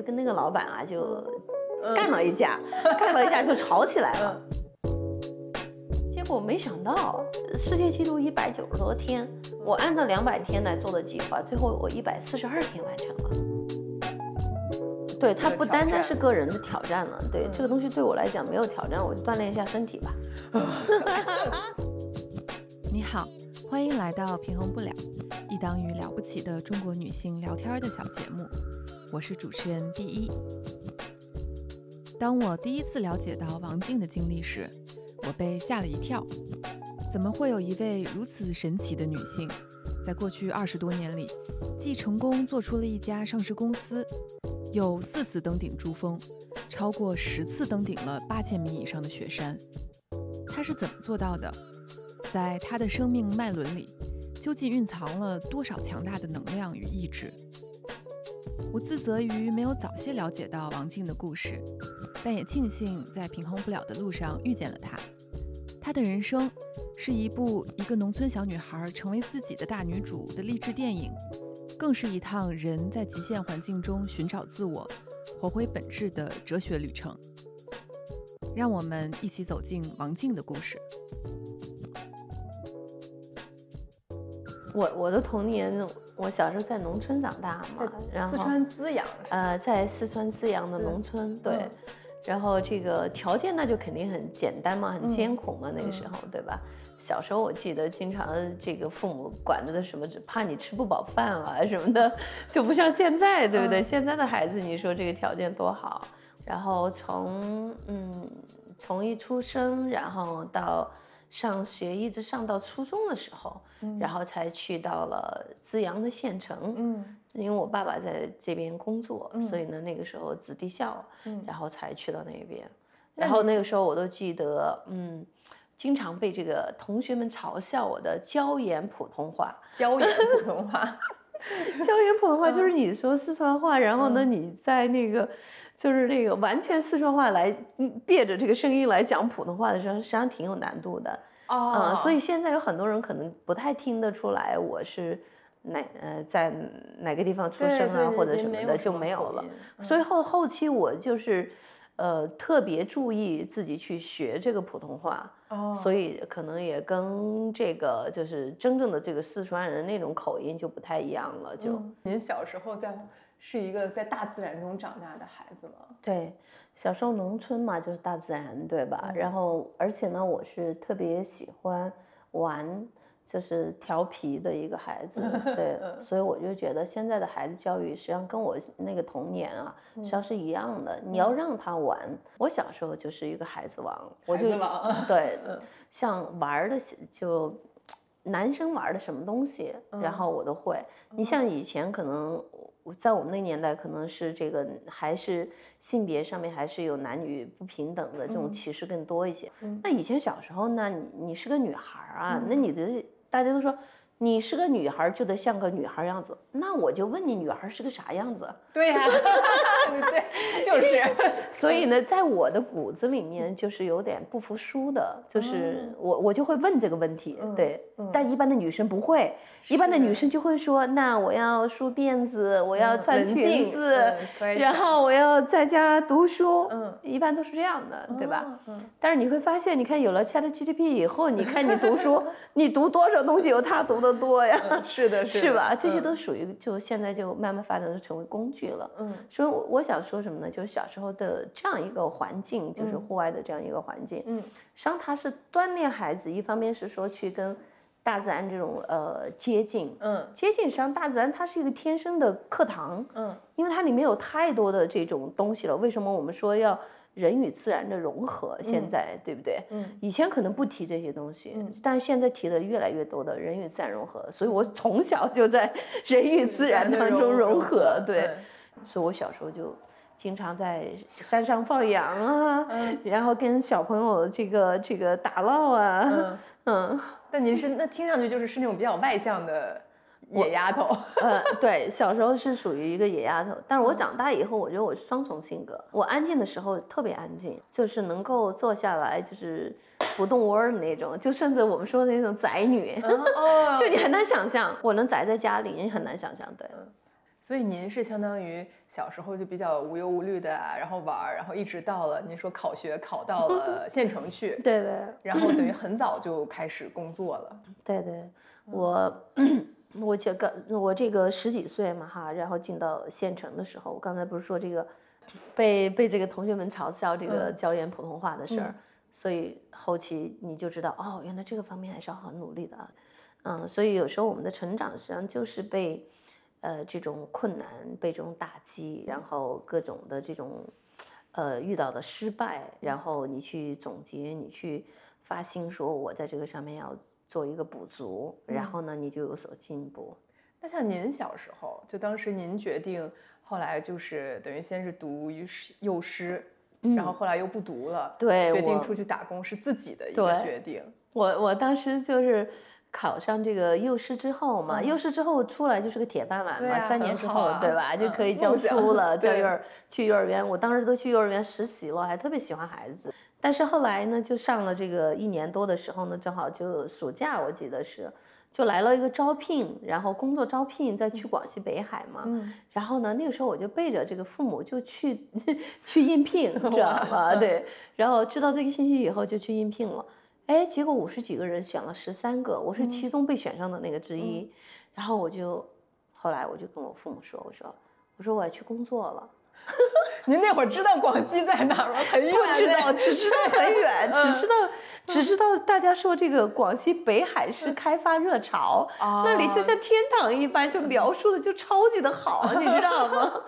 就跟那个老板啊就干了一架，干了一架就吵起来了。结果没想到世界纪录一百九十多天，我按照两百天来做的计划，最后我一百四十二天完成了。对，它不单单是个人的挑战了，对这个东西对我来讲没有挑战，我就锻炼一下身体吧。你好，欢迎来到平衡不了，一档与了不起的中国女性聊天的小节目，我是主持人第一。当我第一次了解到王静的经历时，我被吓了一跳，怎么会有一位如此神奇的女性，在过去二十多年里，既成功做出了一家上市公司，又四次登顶珠峰，超过十次登顶了八千米以上的雪山？她是怎么做到的？在她的生命脉轮里，究竟蕴藏了多少强大的能量与意志？我自责于没有早些了解到王静的故事，但也庆幸在平衡不了的路上遇见了她。她的人生是一部一个农村小女孩成为自己的大女主的励志电影，更是一趟人在极限环境中寻找自我、活回本质的哲学旅程。让我们一起走进王静的故事。我我的童年，我小时候在农村长大嘛，然后四川资阳，呃，在四川资阳的农村，对，然后这个条件那就肯定很简单嘛，很艰苦嘛，那个时候，对吧？小时候我记得经常这个父母管着的什么，只怕你吃不饱饭啊什么的，就不像现在，对不对？现在的孩子，你说这个条件多好，然后从嗯，从一出生，然后到。上学一直上到初中的时候，然后才去到了资阳的县城。嗯，因为我爸爸在这边工作，所以呢那个时候子弟校，然后才去到那边。然后那个时候我都记得，嗯，经常被这个同学们嘲笑我的椒盐普通话。椒盐普通话，椒盐普通话就是你说四川话，然后呢你在那个。就是那个完全四川话来，别着这个声音来讲普通话的时候，实际上挺有难度的哦。所以现在有很多人可能不太听得出来我是哪呃在哪个地方出生啊或者什么的就没有了。所以后后期我就是呃特别注意自己去学这个普通话哦，所以可能也跟这个就是真正的这个四川人那种口音就不太一样了。就您小时候在。是一个在大自然中长大的孩子吗？对，小时候农村嘛，就是大自然，对吧？然后，而且呢，我是特别喜欢玩，就是调皮的一个孩子，对，所以我就觉得现在的孩子教育实际上跟我那个童年啊，实际上是一样的。你要让他玩，我小时候就是一个孩子王，我就 对，像玩的就。男生玩的什么东西，然后我都会。你像以前可能，在我们那年代，可能是这个还是性别上面还是有男女不平等的这种歧视更多一些。那以前小时候呢，你你是个女孩啊，那你的大家都说。你是个女孩，就得像个女孩样子。那我就问你，女孩是个啥样子？对呀，对，就是。所以呢，在我的骨子里面，就是有点不服输的，就是我我就会问这个问题。对，但一般的女生不会，一般的女生就会说：那我要梳辫子，我要穿裙子，然后我要在家读书。嗯，一般都是这样的，对吧？嗯。但是你会发现，你看有了 ChatGPT 以后，你看你读书，你读多少东西有他读的。多呀，是的，是吧？这些都属于就现在就慢慢发展就成为工具了。嗯，所以我想说什么呢？就是小时候的这样一个环境，就是户外的这样一个环境。嗯，实际上它是锻炼孩子，一方面是说去跟大自然这种呃接近。嗯，接近实际上大自然它是一个天生的课堂。嗯，因为它里面有太多的这种东西了。为什么我们说要？人与自然的融合，现在对不对？嗯，以前可能不提这些东西，但是现在提的越来越多的人与自然融合，所以我从小就在 人与自然当中融合，对，所以我小时候就经常在山上放羊啊，然后跟小朋友这个这个打闹啊，嗯，那您是那听上去就是是那种比较外向的。野丫头，呃，对，小时候是属于一个野丫头，但是我长大以后，我觉得我是双重性格。我安静的时候特别安静，就是能够坐下来，就是不动窝的那种，就甚至我们说的那种宅女，就你很难想象，我能宅在家里，你很难想象，对。所以您是相当于小时候就比较无忧无虑的啊，然后玩儿，然后一直到了您说考学考到了县城去，对对然后等于很早就开始工作了。对对，我 我这个我这个十几岁嘛哈，然后进到县城的时候，我刚才不是说这个被被这个同学们嘲笑这个嗯教研普通话的事儿，嗯所以后期你就知道哦，原来这个方面还是要很努力的啊。嗯，所以有时候我们的成长实际上就是被呃这种困难、被这种打击，然后各种的这种呃遇到的失败，然后你去总结，你去发心说我在这个上面要做一个补足，然后呢你就有所进步。那像您小时候，就当时您决定，后来就是等于先是读幼师幼师，然后后来又不读了，对决定出去打工是自己的一个决定。我我当时就是考上这个幼师之后嘛，嗯幼师之后出来就是个铁饭碗嘛，啊三年之后，啊对吧，就嗯可以教书了，教幼儿去幼儿园。我当时都去幼儿园实习了，还特别喜欢孩子。但是后来呢，就上了这个一年多的时候呢，正好就暑假，我记得是。就来了一个招聘，然后工作招聘，再去广西北海嘛。嗯，然后呢，那个时候我就背着这个父母就去 去应聘，知道吗？对，然后知道这个信息以后就去应聘了。哎，结果五十几个人选了十三个，我是其中被选上的那个之一。然后我就后来我就跟我父母说，我说我说我要去工作了。您那会儿知道广西在哪儿吗？很远不知道，只知道很远，只知道只知道大家说这个广西北海市开发热潮，那里就像天堂一般，就描述的就超级的好，你知道吗？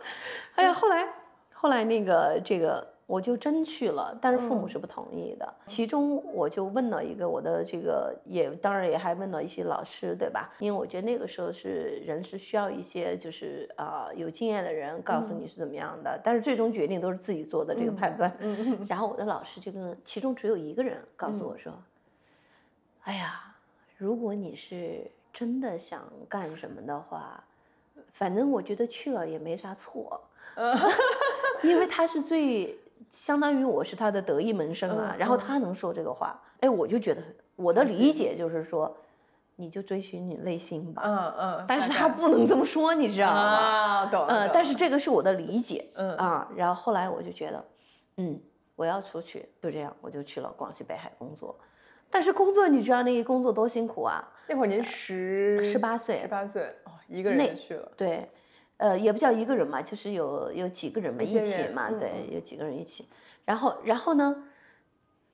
哎呀，后来后来那个这个。我就真去了，但是父母是不同意的。其中我就问了一个我的这个，也当然也还问了一些老师，对吧？因为我觉得那个时候是人是需要一些就是啊、有经验的人告诉你是怎么样的，但是最终决定都是自己做的这个判断。然后我的老师就跟其中只有一个人告诉我说：“哎呀，如果你是真的想干什么的话，反正我觉得去了也没啥错，因为他是最相当于我是他的得意门生啊，嗯然后嗯他能说这个话，哎，我就觉得我的理解就是说，你就追寻你内心吧。嗯嗯，但是他不能这么说，你知道吗？啊，懂了。呃，懂但是这个是我的理解，嗯啊，然后后来我就觉得，嗯，我要出去，就这样，我就去了广西北海工作。但是工作，你知道那个工作多辛苦啊？那会儿您十十八岁十八岁哦，一个人去了。对，呃，也不叫一个人嘛，就是有有几个人嘛，一一起嘛，嗯对，有几个人一起。然后，然后呢，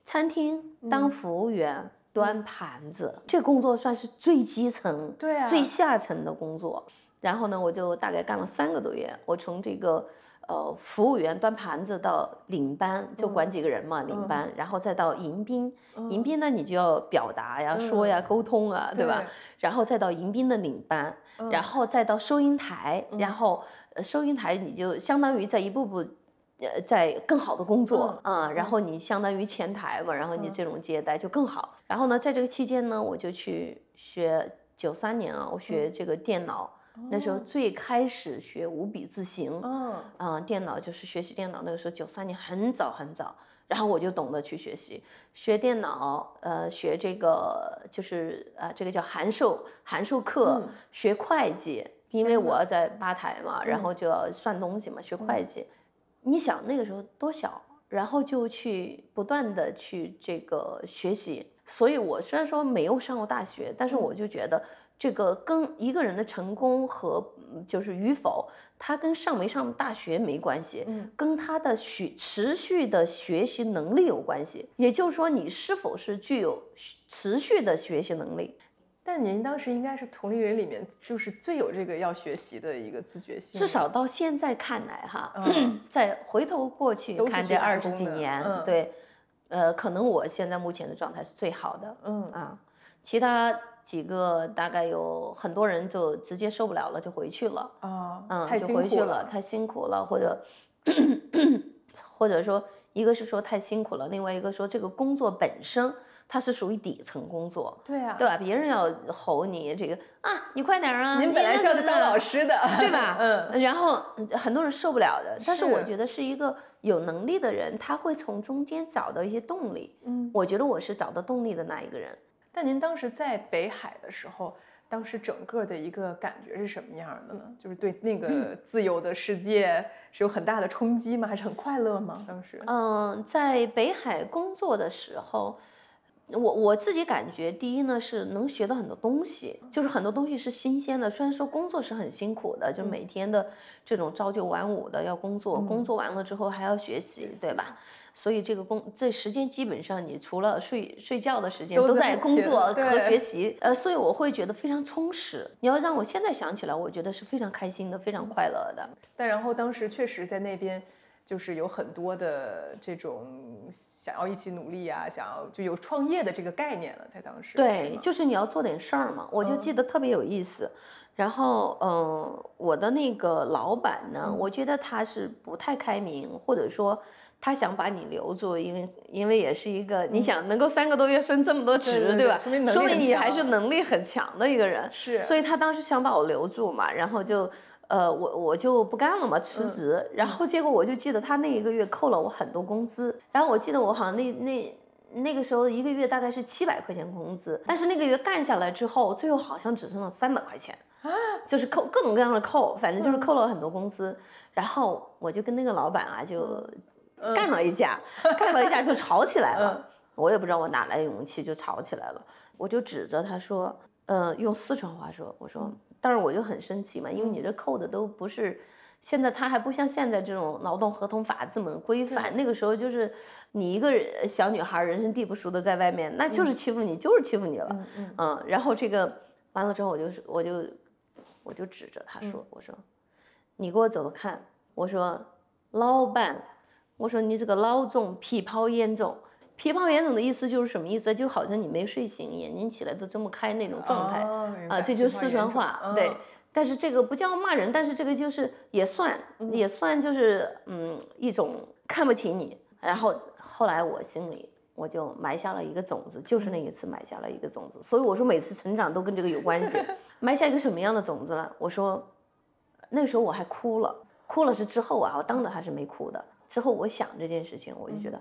餐厅当嗯服务员、端盘子，这工作算是最基层、对啊最下层的工作。然后呢，我就大概干了三个多月，我从这个呃服务员端盘子到领班，就管几个人嘛，领班，然后再到迎宾，迎宾呢你就要表达呀、说呀、沟通啊，对吧？然后再到迎宾的领班，然后再到收银台，然后呃收银台你就相当于在一步步。呃，在更好的工作啊、然后你相当于前台嘛，然后你这种接待就更好。然后呢，在这个期间呢，我就去学九三年啊，我学这个电脑，那时候最开始学五笔字形，嗯。啊、电脑就是学习电脑，那个时候九三年很早很早，然后我就懂得去学习，学电脑，呃，学这个就是呃，这个叫函授函授课，嗯学会计，因为我要在吧台嘛，然嗯。后就要算东西嘛，学会计。你想那个时候多小，然后就去不断的去这个学习，所以我虽然说没有上过大学，但是我就觉得这个跟一个人的成功和嗯就是与否，他跟上没上大学没关系，嗯。跟他的学持续的学习能力有关系。也就是说，你是否是具有持续的学习能力。但您当时应该是同龄人里面就是最有这个要学习的一个自觉性，至少到现在看来哈，嗯。再回头过去看这二十几年，嗯。对，呃，可能我现在目前的状态是最好的嗯。啊，其他几个大概有很多人就直接受不了了，就回去了，啊，嗯，就太辛苦回去了，太辛苦了，或者或者说一个是说太辛苦了，另外一个说这个工作本身它是属于底层工作，对啊，对吧？别人要吼你这个啊，你快点啊！您本来是要去当老师的，对吧？嗯，然后很多人受不了的，但是我觉得是一个有能力的人，他会从中间找到一些动力。嗯，我觉得我是找到动力的那一个人。那您当时在北海的时候，当时整个的一个感觉是什么样的呢？就是对那个自由的世界是有很大的冲击吗？还是很快乐吗？当时？嗯，在北海工作的时候。我我自己感觉，第一呢是能学到很多东西，就是很多东西是新鲜的。虽然说工作是很辛苦的，就每天的这种朝九晚五的要工作，工作完了之后还要学习，对吧？所以这个工这时间基本上你除了睡睡觉的时间都在工作和学习，呃，所以我会觉得非常充实。你要让我现在想起来，我觉得是非常开心的，非常快乐的。但然后当时确实在那边。就是有很多的这种想要一起努力啊，想要就有创业的这个概念了，在当时。对，就是你要做点事儿嘛。我就记得特别有意思。然后，嗯，我的那个老板呢，我觉得他是不太开明，或者说他想把你留住，因为因为也是一个你想能够三个多月升这么多职，对吧？说明你还是能力很强的一个人。是。所以他当时想把我留住嘛，然后就。呃，我我就不干了嘛，辞职。然后结果我就记得他那一个月扣了我很多工资。然后我记得我好像那那那个时候一个月大概是七百块钱工资，但是那个月干下来之后，最后好像只剩了三百块钱啊，就是扣各种各样的扣，反正就是扣了很多工资。然后我就跟那个老板啊就干了一架，干了一架就吵起来了。我也不知道我哪来的勇气就吵起来了，我就指着他说，呃，用四川话说，我说。但是我就很生气嘛，因为你这扣的都不是，现在他还不像现在这种劳动合同法这么规范。那个时候就是你一个人小女孩，人生地不熟的在外面，那就是欺负你，就是欺负你了。嗯，然后这个完了之后，我就我就我就指着他说，我说你给我走走看。我说老板，我说你这个老总皮泡严重。皮泡严重的意思就是什么意思？就好像你没睡醒，眼睛起来都睁不开那种状态啊，这就是四川话。对，但是这个不叫骂人，但是这个就是也算也算就是嗯一种看不起你。然后后来我心里我就埋下了一个种子，就是那一次埋下了一个种子。所以我说每次成长都跟这个有关系。埋下一个什么样的种子呢？我说那时候我还哭了，哭了是之后啊，我当着他是没哭的。之后我想这件事情，我就觉得。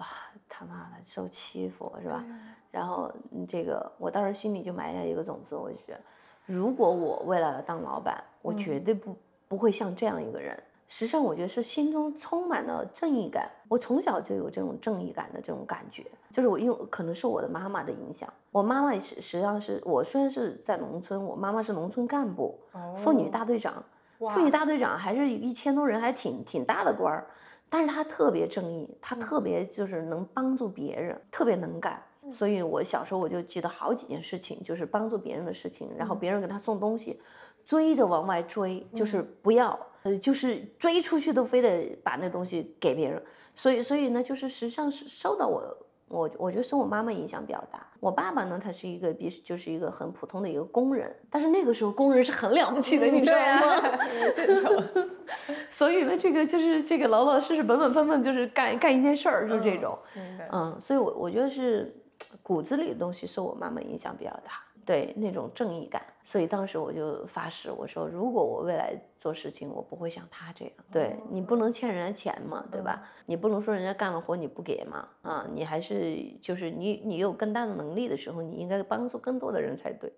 哇，他妈的受欺负是吧？然后这个，我当时心里就埋下一个种子，我就觉得，如果我未来要当老板，我绝对不不会像这样一个人。实际上，我觉得是心中充满了正义感。我从小就有这种正义感的这种感觉，就是我因为可能是我的妈妈的影响。我妈妈实实际上是我虽然是在农村，我妈妈是农村干部，妇女大队长。妇女大队长还是一千多人，还挺挺大的官儿。但是他特别正义，他特别就是能帮助别人，特别能干。所以我小时候我就记得好几件事情，就是帮助别人的事情。然后别人给他送东西，追着往外追，就是不要，呃，就是追出去都非得把那东西给别人。所以，所以呢，就是实际上是受到我。我我觉得受我妈妈影响比较大。我爸爸呢，他是一个比就是一个很普通的一个工人，但是那个时候工人是很了不起的，你知道吗？所以呢，这个就是这个老老实实、本本分分，就是干干一件事儿，就是这种。嗯，所以我我觉得是骨子里的东西受我妈妈影响比较大。对那种正义感，所以当时我就发誓，我说如果我未来做事情，我不会像他这样。对你不能欠人家钱嘛，对吧？你不能说人家干了活你不给嘛，啊，你还是就是你你有更大的能力的时候，你应该帮助更多的人才对。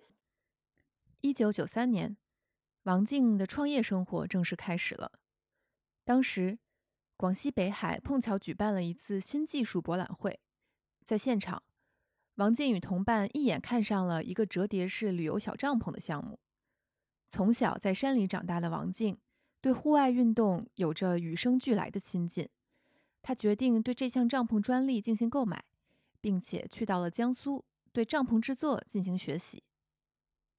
一九九三年，王静的创业生活正式开始了。当时，广西北海碰巧举办了一次新技术博览会，在现场。王静与同伴一眼看上了一个折叠式旅游小帐篷的项目。从小在山里长大的王静，对户外运动有着与生俱来的亲近。他决定对这项帐篷专利进行购买，并且去到了江苏，对帐篷制作进行学习。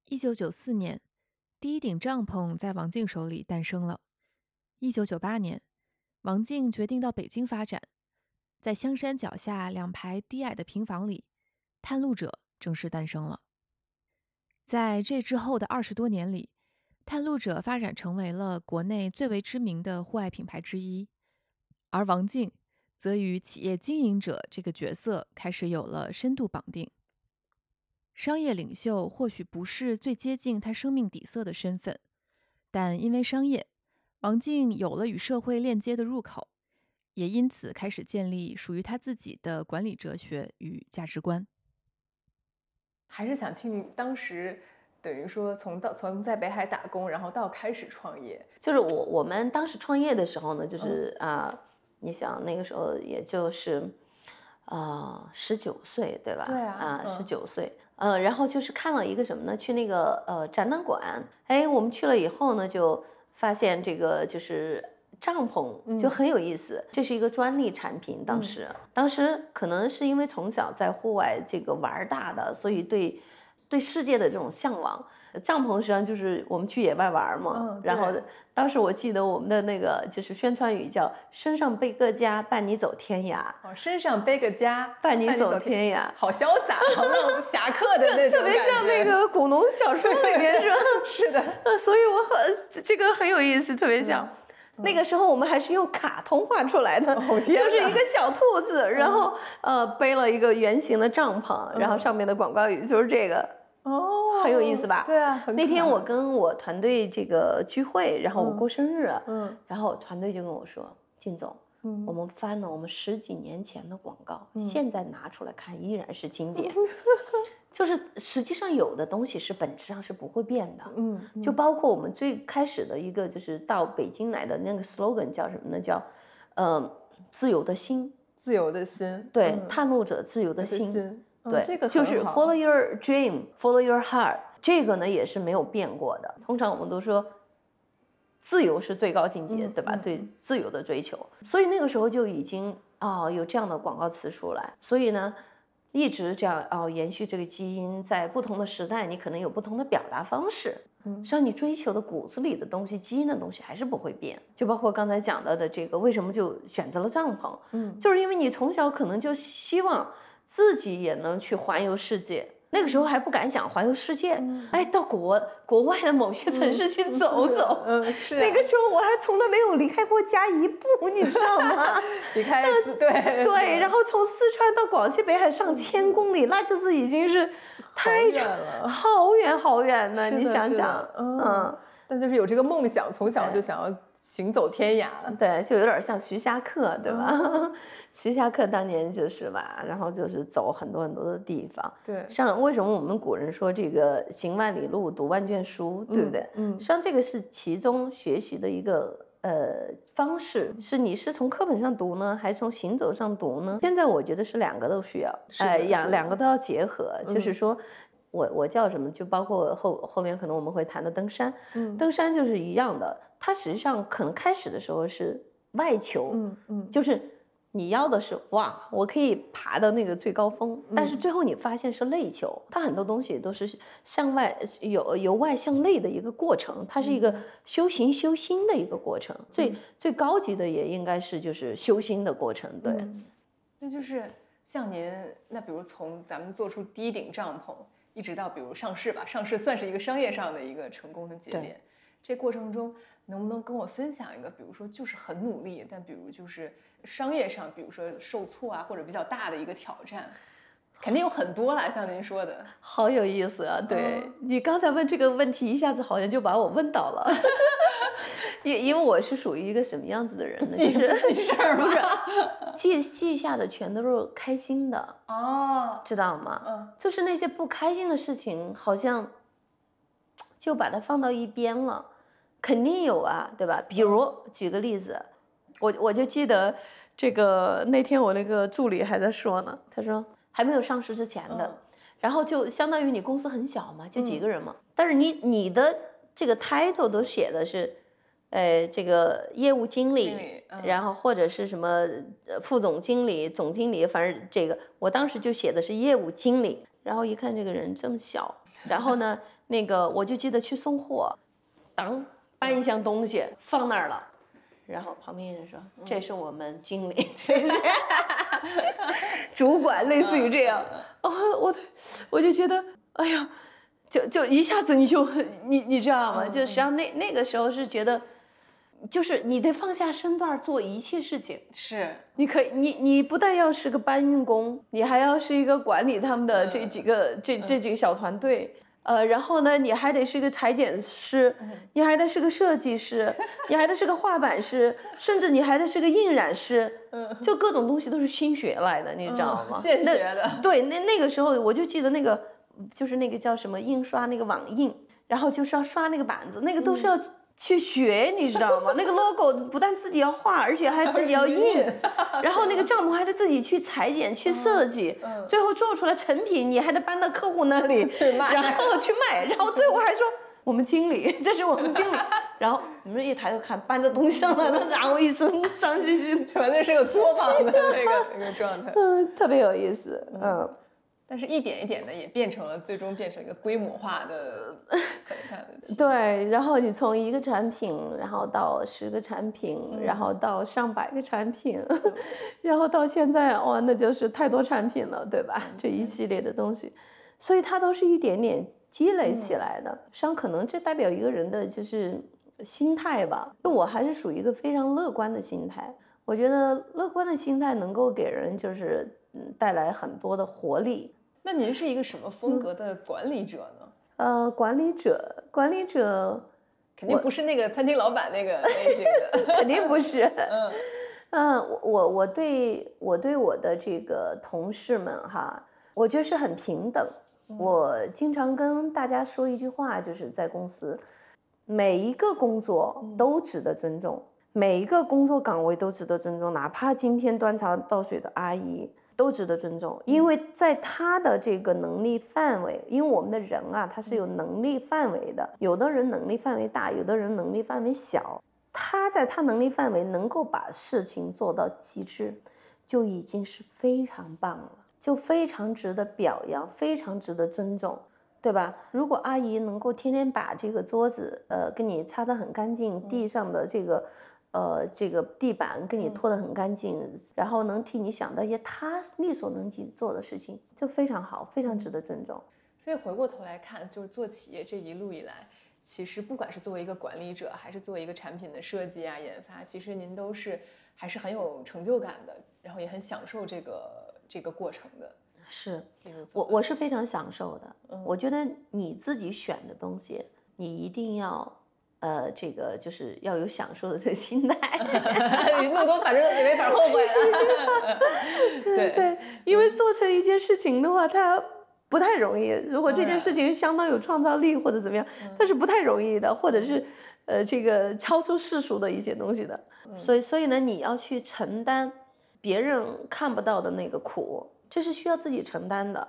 一九九四年，第一顶帐篷在王静手里诞生了。一九九八年，王静决定到北京发展，在香山脚下两排低矮的平房里。探路者正式诞生了。在这之后的二十多年里，探路者发展成为了国内最为知名的户外品牌之一，而王静则与企业经营者这个角色开始有了深度绑定。商业领袖或许不是最接近他生命底色的身份，但因为商业，王静有了与社会链接的入口，也因此开始建立属于他自己的管理哲学与价值观。还是想听你当时等于说从到从在北海打工，然后到开始创业，就是我我们当时创业的时候呢，就是啊、你想那个时候也就是啊十九岁对吧？对啊嗯十九岁。呃，然后就是看了一个什么呢？去那个呃展览馆，哎，我们去了以后呢，就发现这个就是帐篷就嗯很有意思，这是一个专利产品。当时，当时可能是因为从小在户外这个玩大的，所以对对世界的这种向往。帐篷实际上就是我们去野外玩嘛，嗯然后当时我记得我们的那个就是宣传语叫“身上背个家，伴你走天涯，哦，身上背个家，伴你走天，涯”，好潇洒，好那种 侠客的那种特别像那个古龙小说里面是吧？是的，呃，所以我很这个很有意思，特别像。那个时候我们还是用卡通画出来的，哦就是一个小兔子，然后呃背了一个圆形的帐篷，然后嗯。上面的广告语就是这个。哦，很有意思吧？对啊，很那天我跟我团队这个聚会，然后我嗯。过生日，嗯。然后团队就跟我说：“靳总，嗯我们翻了我们十几年前的广告，嗯。现在拿出来看依然是经典。就是实际上有的东西是本质上是不会变的。嗯，就嗯包括我们最开始的一个，就是到北京来的那个 slogan 叫什么呢？叫，呃，自由的心，自由的心，对，嗯探路者自由的的心，对，这个就是 follow your dream，follow your heart，这个呢也是没有变过的。通常我们都说，自由是最高境界，嗯对吧？嗯对自由的追求，所以那个时候就已经哦有这样的广告词出来，所以呢。一直这样哦，延续这个基因，在不同的时代，你可能有不同的表达方式。嗯实际上你追求的骨子里的东西、基因的东西还是不会变。就包括刚才讲到的这个，为什么就选择了帐篷？嗯就是因为你从小可能就希望自己也能去环游世界，那个时候还不敢想环游世界，哎，到国国外的某些城市去走走。嗯，是那啊个时候我还从来没有离开过家一步，你知道吗？离开自对 对，然后从四川到广西北海上千公里，那就是已经是太远了好远好远呢，你想想，嗯嗯，但就是有这个梦想，从小就想要行走天涯。对，就有点像徐霞客，对吧？哦 徐霞客当年就是吧，然后就是走很多很多的地方。对，像为什么我们古人说这个行万里路，读万卷书，对不对？嗯实际上这个是其中学习的一个呃方式，是你是从课本上读呢，还是从行走上读呢？现在我觉得是两个都需要，哎，两两个都要结合，就是嗯说。我我叫什么？就包括后后面可能我们会谈的登山，嗯登山就是一样的，它实际上可能开始的时候是外求，嗯嗯，就是你要的是哇，我可以爬到那个最高峰，但是嗯最后你发现是内求，它很多东西都是向外由由外向内的一个过程，它是一个嗯修行修心的一个过程。最最高级的也应该是就是修心的过程，对。嗯那就是像您，那比如从咱们做出第一顶帐篷，一直到比如上市吧，上市算是一个商业上的一个成功的节对点。这过程中，能不能跟我分享一个，比如说就是很努力，但比如就是商业上，比如说受挫啊，或者比较大的一个挑战，肯定有很多啦，像您说的。好有意思啊！对、嗯你刚才问这个问题，一下子好像就把我问倒了。因因为我是属于一个什么样子的人呢？记就是记事儿不是吗 记记下的全都是开心的，哦，知道吗？嗯就是那些不开心的事情，好像就把它放到一边了。肯定有啊，对吧？比如举个例子，我我就记得这个那天我那个助理还在说呢，他说还没有上市之前的，嗯。然后就相当于你公司很小嘛，就几嗯个人嘛，但是你你的这个 title 都写的是，呃，这个业务经理，经理嗯。然后或者是什么呃副总经理、总经理，反正这个我当时就写的是业务经理，然后一看这个人这么小，然后呢，那个我就记得去送货，当搬一箱东西放那儿了。然后旁边人说：“这是我们经理，这 是 主管，类似于这样。”哦，我我就觉得，哎呀，就就一下子你就你你知道吗？就实际上那那个时候是觉得，就是你得放下身段做一切事情。是，你可以，你你不但要是个搬运工，你还要是一个管理他们的这几个、这这几个小团队，呃，然后呢，你还得是个裁剪师，你还得是个设计师，你还得是个画板师，甚至你还得是个印染师，就各种东西都是新学来的，你知道吗？嗯现？那学的。对，那那个时候我就记得那个就是那个叫什么印刷那个网印，然后就是要刷那个板子，那个都是要去学，你知道吗？那个 logo 不但自己要画，而且还自己要印，然后那个帐篷还得自己去裁剪、去设计，最后做出来成品你还得搬到客户那里 去卖然后去卖，然后最后还说。我们经理，这是我们经理，然后你们一抬头看，搬着东西上来了，然后一身脏兮兮全是个作坊的那个那个状态。嗯，特别有意思，嗯。但是一点一点的也变成了，最终变成一个规模化的。对，然后你从一个产品，然后到十个产品，然后到上百个产品，然后到现在，哇，那就是太多产品了，对吧？这一系列的东西，所以它都是一点点积累起来的。实际上，可能这代表一个人的就是心态吧。就我还是属于一个非常乐观的心态，我觉得乐观的心态能够给人就是嗯带来很多的活力。那您是一个什么风格的管理者呢？呃，管理者，管理者肯定不是那个餐厅老板那个类型的，肯定不是。嗯嗯，我我我对我对我的这个同事们哈，我觉得是很平等。我经常跟大家说一句话，就是在公司，每一个工作都值得尊重，每一个工作岗位都值得尊重，哪怕今天端茶倒水的阿姨。都值得尊重，因为在他的这个能力范围，因为我们的人啊，他是有能力范围的。有的人能力范围大，有的人能力范围小。他在他能力范围能够把事情做到极致，就已经是非常棒了，就非常值得表扬，非常值得尊重，对吧？如果阿姨能够天天把这个桌子，呃，给你擦得很干净，地上的这个。呃，这个地板给你拖得很干净，然后能替你想到一些他力所能及做的事情，就非常好，非常值得尊重。所以回过头来看，就是做企业这一路以来，其实不管是作为一个管理者，还是作为一个产品的设计啊、研发，其实您都是还是很有成就感的，然后也很享受这个这个过程的。是，我我是非常享受的。嗯，我觉得你自己选的东西，你一定要。呃，这个就是要有享受的这个心态，弄懂反正也没法后悔了。对对，因为做成一件事情的话，它不太容易。如果这件事情相当有创造力或者怎么样，它是不太容易的，或者是呃这个超出世俗的一些东西的。所以所以呢，你要去承担别人看不到的那个苦，这是需要自己承担的。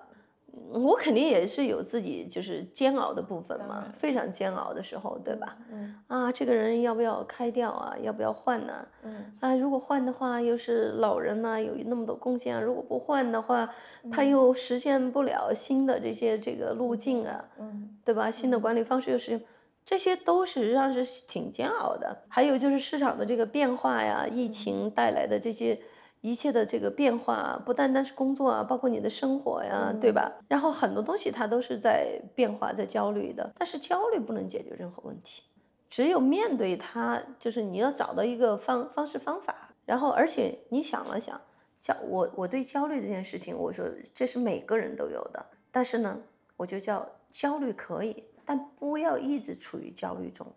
我肯定也是有自己就是煎熬的部分嘛，非常煎熬的时候，对吧？嗯啊，这个人要不要开掉啊？要不要换呢？嗯啊，如果换的话，又是老人呢，有那么多贡献啊；如果不换的话，他又实现不了新的这些这个路径啊，嗯，对吧？新的管理方式又是，这些都实际上是挺煎熬的。还有就是市场的这个变化呀，疫情带来的这些。一切的这个变化不单单是工作啊，包括你的生活呀，对吧？然后很多东西它都是在变化，在焦虑的。但是焦虑不能解决任何问题，只有面对它，就是你要找到一个方方式方法。然后，而且你想了想，焦我我对焦虑这件事情，我说这是每个人都有的。但是呢，我就叫焦虑可以，但不要一直处于焦虑中，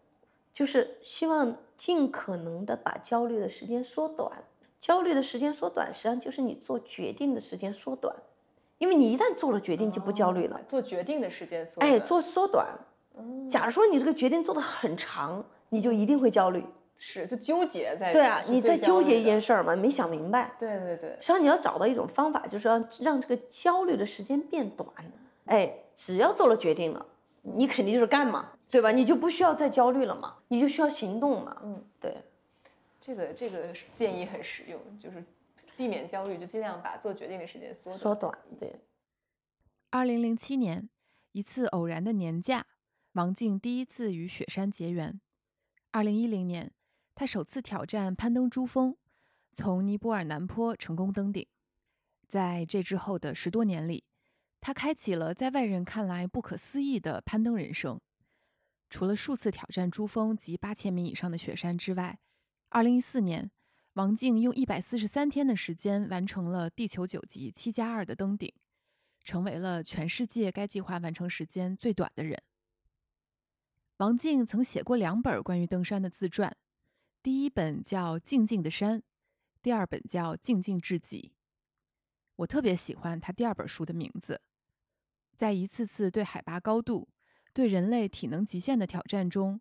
就是希望尽可能的把焦虑的时间缩短。焦虑的时间缩短，实际上就是你做决定的时间缩短，因为你一旦做了决定就不焦虑了。做决定的时间缩，哎，做缩短。假如说你这个决定做的很长，你就一定会焦虑。是，就纠结在。对啊，你在纠结一件事儿嘛，没想明白。对对对。实际上你要找到一种方法，就是要让这个焦虑的时间变短。哎，只要做了决定了，你肯定就是干嘛，对吧？你就不需要再焦虑了嘛，你就需要行动嘛。嗯，对。这个这个建议很实用，就是避免焦虑，就尽量把做决定的时间缩缩短。对。二零零七年，一次偶然的年假，王静第一次与雪山结缘。二零一零年，他首次挑战攀登珠峰，从尼泊尔南坡成功登顶。在这之后的十多年里，他开启了在外人看来不可思议的攀登人生。除了数次挑战珠峰及八千米以上的雪山之外，二零一四年，王静用一百四十三天的时间完成了地球九级七加二的登顶，成为了全世界该计划完成时间最短的人。王静曾写过两本关于登山的自传，第一本叫《静静的山》，第二本叫《静静至极》。我特别喜欢他第二本书的名字。在一次次对海拔高度、对人类体能极限的挑战中，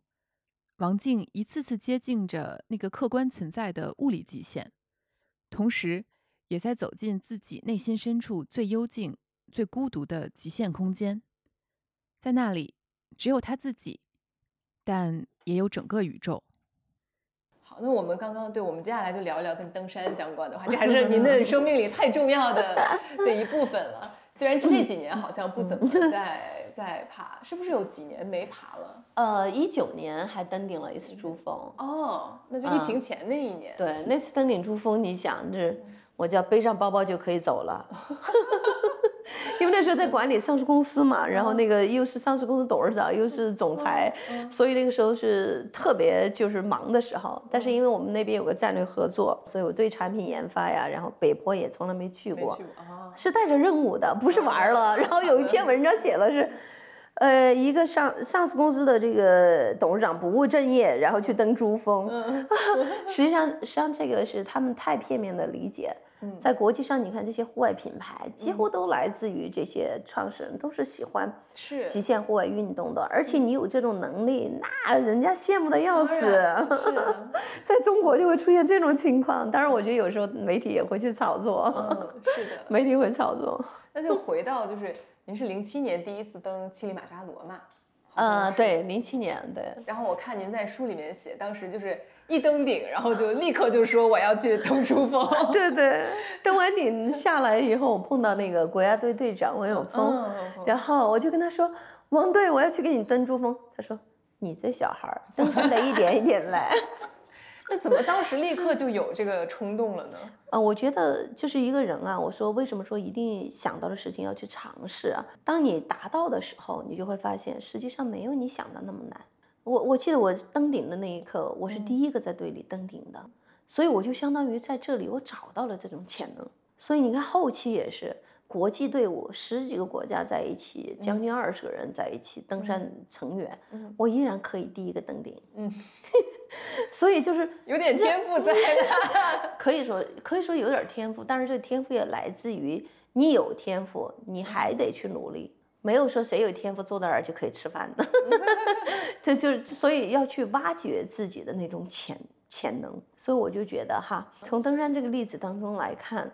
王静一次次接近着那个客观存在的物理极限，同时也在走进自己内心深处最幽静、最孤独的极限空间。在那里，只有他自己，但也有整个宇宙。好，那我们刚刚对我们接下来就聊一聊跟登山相关的话，这还是您的生命里太重要的 的一部分了。虽然这这几年好像不怎么在在爬，是不是有几年没爬了？呃，一九年还登顶了一次珠峰。哦，那就疫情前那一年。对，那次登顶珠峰，你想，这我只要背上包包就可以走了。因为那时候在管理上市公司嘛，然后那个又是上市公司董事长，又是总裁，所以那个时候是特别就是忙的时候。但是因为我们那边有个战略合作，所以我对产品研发呀，然后北坡也从来没去过，是带着任务的，不是玩了。然后有一篇文章写了是，呃，一个上上市公司的这个董事长不务正业，然后去登珠峰。实际上，实际上这个是他们太片面的理解。在国际上，你看这些户外品牌几乎都来自于这些创始人，都是喜欢是极限户外运动的。而且你有这种能力，那人家羡慕的要死。在中国就会出现这种情况。当然，我觉得有时候媒体也会去炒作。嗯，是的，媒体会炒作。那就回到就是，您是零七年第一次登乞力马扎罗嘛？嗯，对，零七年对。然后我看您在书里面写，当时就是。一登顶，然后就立刻就说我要去登珠峰。对对，登完顶下来以后，我碰到那个国家队队长王永峰，然后我就跟他说：“王队，我要去给你登珠峰。”他说：“你这小孩儿，登山得一点一点来。”那怎么当时立刻就有这个冲动了呢？啊，我觉得就是一个人啊，我说为什么说一定想到的事情要去尝试啊？当你达到的时候，你就会发现实际上没有你想的那么难。我我记得我登顶的那一刻，我是第一个在队里登顶的，所以我就相当于在这里我找到了这种潜能。所以你看后期也是国际队伍十几个国家在一起，将近二十个人在一起登山成员，我依然可以第一个登顶。嗯，所以就是有点天赋在的，可以说可以说有点天赋，但是这个天赋也来自于你有天赋，你还得去努力。没有说谁有天赋坐在那儿就可以吃饭的，这就所以要去挖掘自己的那种潜潜能。所以我就觉得哈，从登山这个例子当中来看，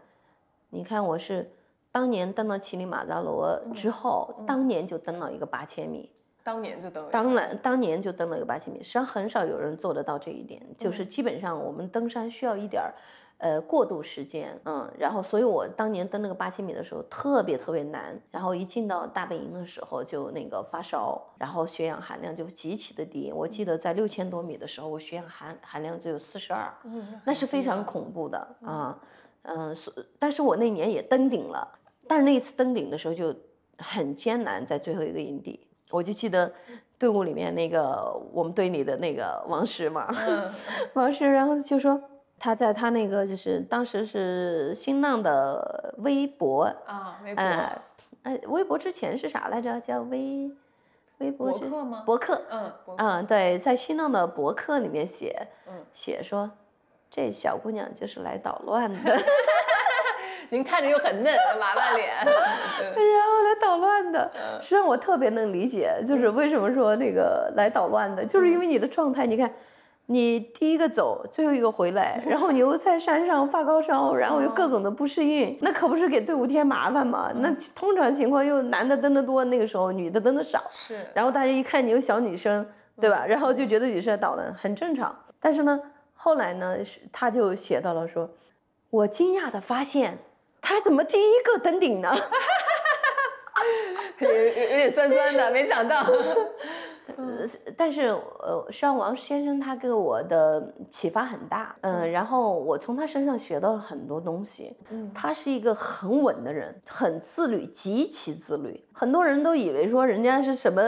你看我是当年登了乞力马扎罗之后，当年就登了一个八千米，当年就登了，当然当年就登了一个八千米。实际上很少有人做得到这一点，就是基本上我们登山需要一点儿。呃，过渡时间，嗯，然后，所以我当年登那个八千米的时候特别特别难，然后一进到大本营的时候就那个发烧，然后血氧含量就极其的低。我记得在六千多米的时候，我血氧含含量只有四十二，那是非常恐怖的啊，嗯，所，但是我那年也登顶了，但是那一次登顶的时候就很艰难，在最后一个营地，我就记得队伍里面那个我们队里的那个王石嘛，王石，然后就说。他在他那个就是当时是新浪的微博啊，微博，哎，微博之前是啥来着？叫微微博博客吗？博客，嗯，嗯，对，在新浪的博客里面写，嗯，写说这小姑娘就是来捣乱的 您看着又很嫩，娃娃脸，然后来捣乱的，实际上我特别能理解，就是为什么说那个来捣乱的，就是因为你的状态，你看。你第一个走，最后一个回来，然后你又在山上发高烧，然后又各种的不适应，那可不是给队伍添麻烦吗？那通常情况又男的登的多，那个时候女的登的少，是。然后大家一看你有小女生，对吧？然后就觉得你是在捣乱，很正常。但是呢，后来呢，是他就写到了说，我惊讶的发现，他怎么第一个登顶呢？有有有点酸酸的，没想到。呃，但是呃，实际上王先生他给我的启发很大，嗯，然后我从他身上学到了很多东西。嗯，他是一个很稳的人，很自律，极其自律。很多人都以为说人家是什么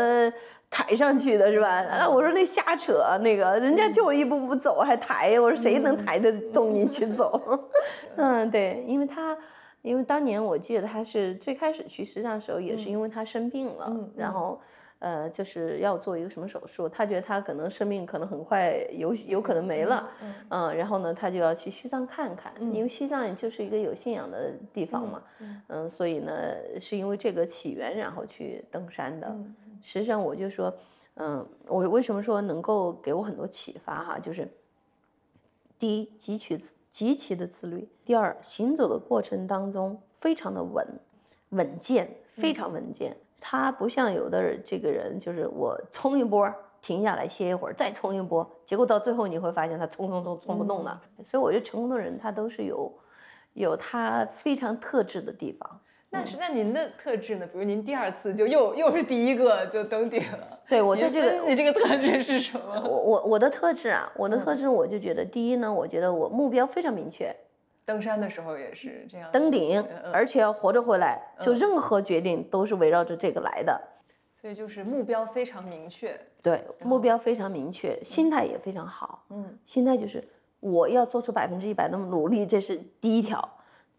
抬上去的，是吧？啊，我说那瞎扯，那个人家就一步步走还抬，我说谁能抬得动你去走？嗯，对，因为他，因为当年我记得他是最开始去实际上时候也是因为他生病了，然后。呃，就是要做一个什么手术，他觉得他可能生命可能很快有有可能没了，嗯嗯，然后呢，他就要去西藏看看，嗯因为西藏就是一个有信仰的地方嘛，嗯嗯，所以呢，是因为这个起源，然后去登山的。嗯实际上，我就说，嗯，我为什么说能够给我很多启发哈，就是第一，汲取极其的自律；第二，行走的过程当中非常的稳稳健，非常稳健。他不像有的人这个人，就是我冲一波，停下来歇一会儿，再冲一波，结果到最后你会发现他冲冲冲冲不动了。所以我觉得成功的人他都是有有他非常特质的地方。那是那您的特质呢？比如您第二次就又又是第一个就登顶了，对我在您这个分析这个特质是什么？我我我的特质啊，我的特质我就觉得，第一呢，我觉得我目标非常明确，登山的时候也是这样，登顶而且要活着回来，就嗯任何决定都是围绕着这个来的。所以就是目标非常明确。对，目标非常明确，心态也非常好。嗯心态就是我要做出百分之一百的努力，这是第一条。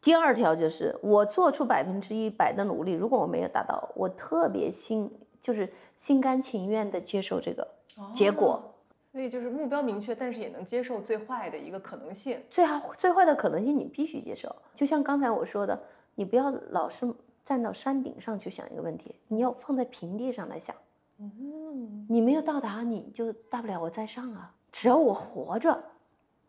第二条就是我做出百分之一百的努力，如果我没有达到，我特别心就是心甘情愿的接受这个结果。哦所以就是目标明确，但是也能接受最坏的一个可能性。最好最坏的可能性你必须接受。就像刚才我说的，你不要老是站到山顶上去想一个问题，你要放在平地上来想。嗯，你没有到达，你就大不了我再上啊。只要我活着，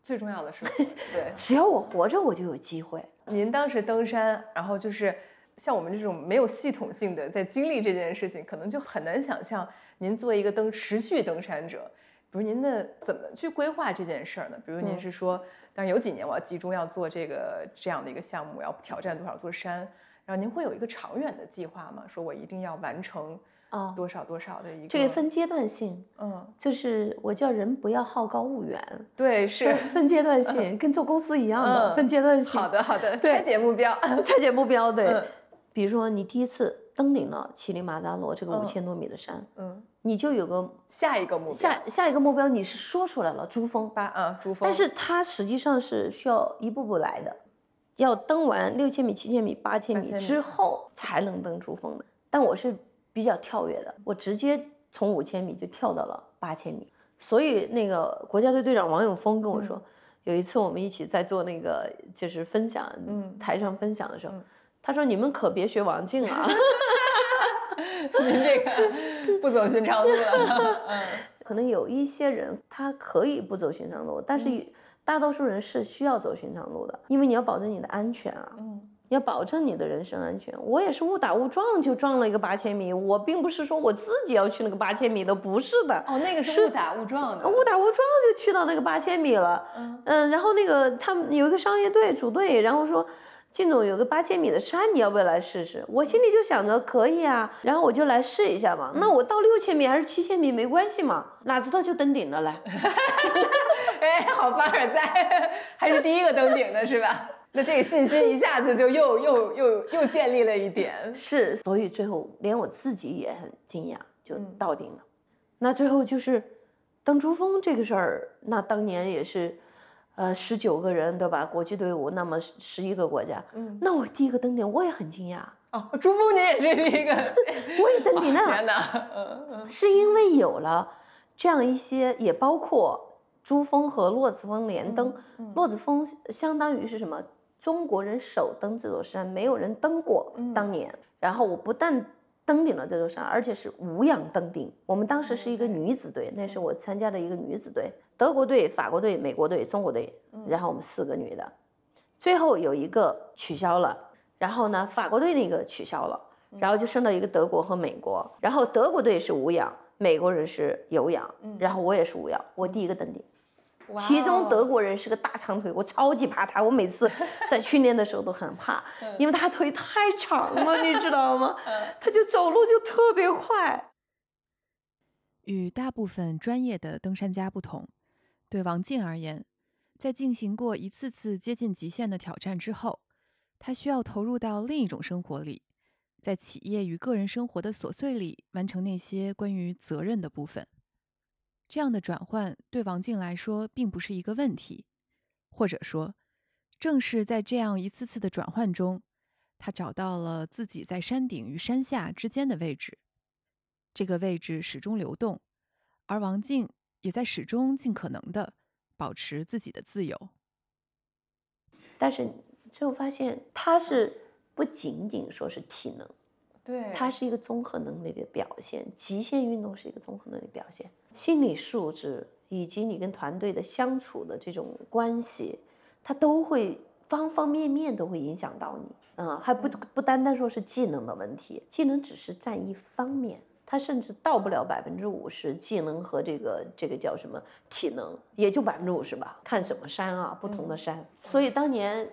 最重要的是 对。只要我活着，我就有机会。您当时登山，然后就是像我们这种没有系统性的在经历这件事情，可能就很难想象您作为一个登持续登山者，比如您的怎么去规划这件事儿呢？比如您嗯是说，但是有几年我要集中要做这个这样的一个项目，要挑战多少座山，然后您会有一个长远的计划吗？说我一定要完成啊、多少多少的一个？这个分阶段性，嗯，就是我叫人不要好高骛远，对，是分分阶段性，跟做公司一样的、嗯分阶段性。好的好的，拆解目标。拆解目标，对。嗯比如说你第一次登顶了乞力马扎罗这个嗯五千多米的山，嗯，你就有个下一个目标。下下一个目标，你是说出来了珠峰，八啊，珠。峰，但是它实际上是需要一步步来的，要登完六千米、七千米、八千米之后才能登珠峰的。但我是比较跳跃的，我直接从五千米就跳到了八千米。所以那个国家队队长王永峰跟我说，有一次我们一起在做那个就是分享，嗯。台上分享的时候，嗯他说你们可别学王静啊。您这个不走寻常路了。嗯可能有一些人他可以不走寻常路，但是嗯大多数人是需要走寻常路的，因为你要保证你的安全啊，嗯要保证你的人身安全。我也是误打误撞就撞了一个八千米，我并不是说我自己要去那个八千米的，不是的，哦，那个是误打误撞的。误打误撞就去到那个八千米了。嗯嗯，然后那个他们有一个商业队组队，然后说。靳总有个八千米的山，你要不要来试试？我心里就想着可以啊，然后我就来试一下嘛。那我到六千米还是七千米没关系嘛，哪知道就登顶了嘞。哎，好凡尔赛，还是第一个登顶的是吧？那这个信心一下子就又又又又建立了一点。是，所以最后连我自己也很惊讶，就嗯到顶了。那最后就是登珠峰这个事儿，那当年也是，呃，十九个人对吧？国际队伍，那么十一个国家，嗯，那我第一个登顶，我也很惊讶，哦，珠峰你也是第一个。我也登顶了，天哪！嗯嗯是因为有了这样一些，也包括珠峰和洛子峰连登。嗯落子峰相当于是什么？中国人首登这座山，没有人登过。嗯当年，然后我不但登顶了这座山，而且是无氧登顶。我们当时是一个女子队，那是我参加的一个女子队，德国队、法国队、美国队、中国队，然后我们四个女的，最后有一个取消了，然后呢，法国队那个取消了，然后就剩到一个德国和美国，然后德国队是无氧，美国人是有氧，然后我也是无氧，我第一个登顶。哇其中德哦国人是个大长腿，我超级怕他，我每次 在训练的时候都很怕，因为他腿太长了，你知道吗？他就走路就特别快。与大部分专业的登山家不同，对王静而言，在进行过一次次接近极限的挑战之后，他需要投入到另一种生活里，在企业与个人生活的琐碎里完成那些关于责任的部分。这样的转换对王静来说并不是一个问题，或者说，正是在这样一次次的转换中，他找到了自己在山顶与山下之间的位置。这个位置始终流动，而王静也在始终尽可能的保持自己的自由。但是最后发现，他是不仅仅说是体能，对，它是一个综合能力的表现。极限运动是一个综合能力表现，心理素质以及你跟团队的相处的这种关系，它都会方方面面都会影响到你。嗯，还不不单单说是技能的问题，技能只是占一方面，它甚至到不了百分之五十。技能和这个这个叫什么体能，也就百分之五十吧。看什么山啊，不同的山。所以当年